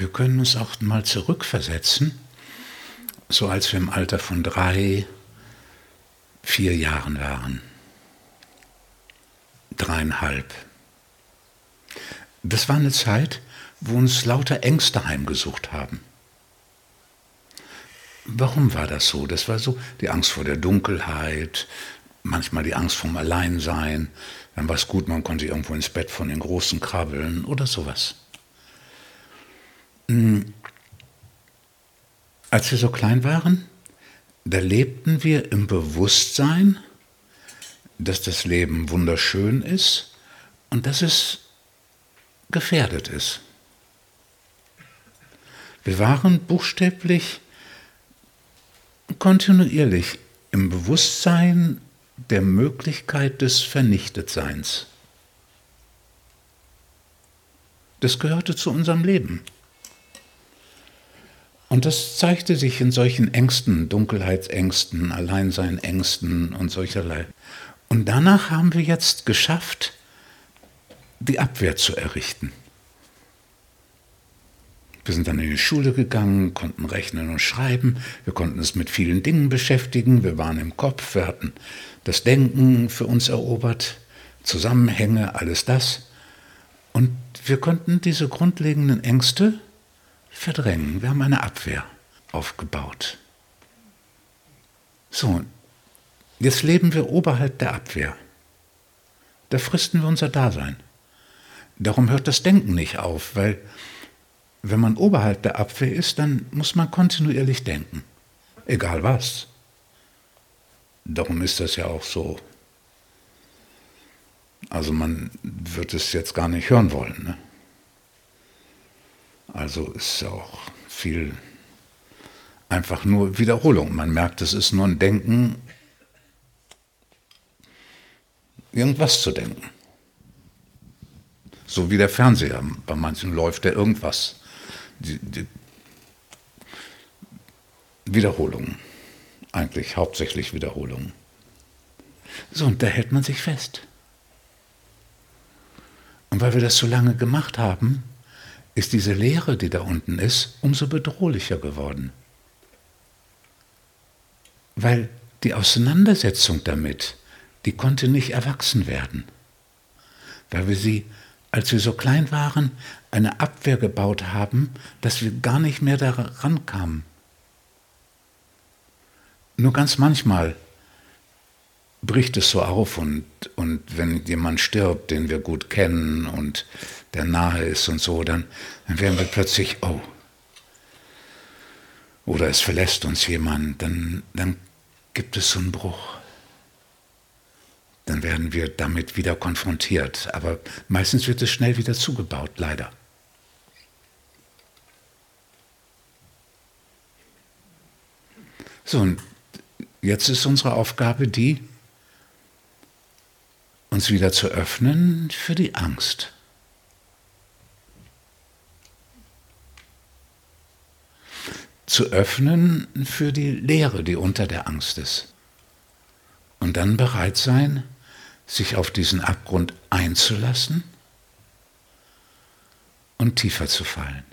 Wir können uns auch mal zurückversetzen, so als wir im Alter von drei, vier Jahren waren. Dreieinhalb. Das war eine Zeit, wo uns lauter Ängste heimgesucht haben. Warum war das so? Das war so die Angst vor der Dunkelheit, manchmal die Angst vom Alleinsein. Dann war es gut, man konnte irgendwo ins Bett von den Großen krabbeln oder sowas. Hm. Als wir so klein waren, da lebten wir im Bewusstsein, dass das Leben wunderschön ist und dass es gefährdet ist. Wir waren buchstäblich kontinuierlich im Bewusstsein der Möglichkeit des Vernichtetseins. Das gehörte zu unserem Leben. Und das zeigte sich in solchen Ängsten, Dunkelheitsängsten, Alleinseinängsten und solcherlei. Und danach haben wir jetzt geschafft, die Abwehr zu errichten. Wir sind dann in die Schule gegangen, konnten rechnen und schreiben, wir konnten uns mit vielen Dingen beschäftigen, wir waren im Kopf, wir hatten das Denken für uns erobert, Zusammenhänge, alles das. Und wir konnten diese grundlegenden Ängste verdrängen. Wir haben eine Abwehr aufgebaut. So, jetzt leben wir oberhalb der Abwehr. Da fristen wir unser Dasein. Darum hört das Denken nicht auf, weil wenn man oberhalb der Abwehr ist, dann muss man kontinuierlich denken. Egal was. Darum ist das ja auch so. Also man wird es jetzt gar nicht hören wollen. Ne? Also ist ja auch viel einfach nur Wiederholung. Man merkt, es ist nur ein Denken, irgendwas zu denken. So wie der Fernseher. Bei manchen läuft der irgendwas die, die Wiederholungen. Eigentlich hauptsächlich Wiederholungen. So, und da hält man sich fest. Und weil wir das so lange gemacht haben, ist diese Leere, die da unten ist, umso bedrohlicher geworden. Weil die Auseinandersetzung damit, die konnte nicht erwachsen werden. Weil wir sie als wir so klein waren, eine Abwehr gebaut haben, dass wir gar nicht mehr daran kamen. Nur ganz manchmal bricht es so auf und, und wenn jemand stirbt, den wir gut kennen und der nahe ist und so, dann, dann werden wir plötzlich, oh, oder es verlässt uns jemand, dann, dann gibt es so einen Bruch dann werden wir damit wieder konfrontiert. Aber meistens wird es schnell wieder zugebaut, leider. So, und jetzt ist unsere Aufgabe die, uns wieder zu öffnen für die Angst. Zu öffnen für die Leere, die unter der Angst ist. Und dann bereit sein, sich auf diesen Abgrund einzulassen und tiefer zu fallen.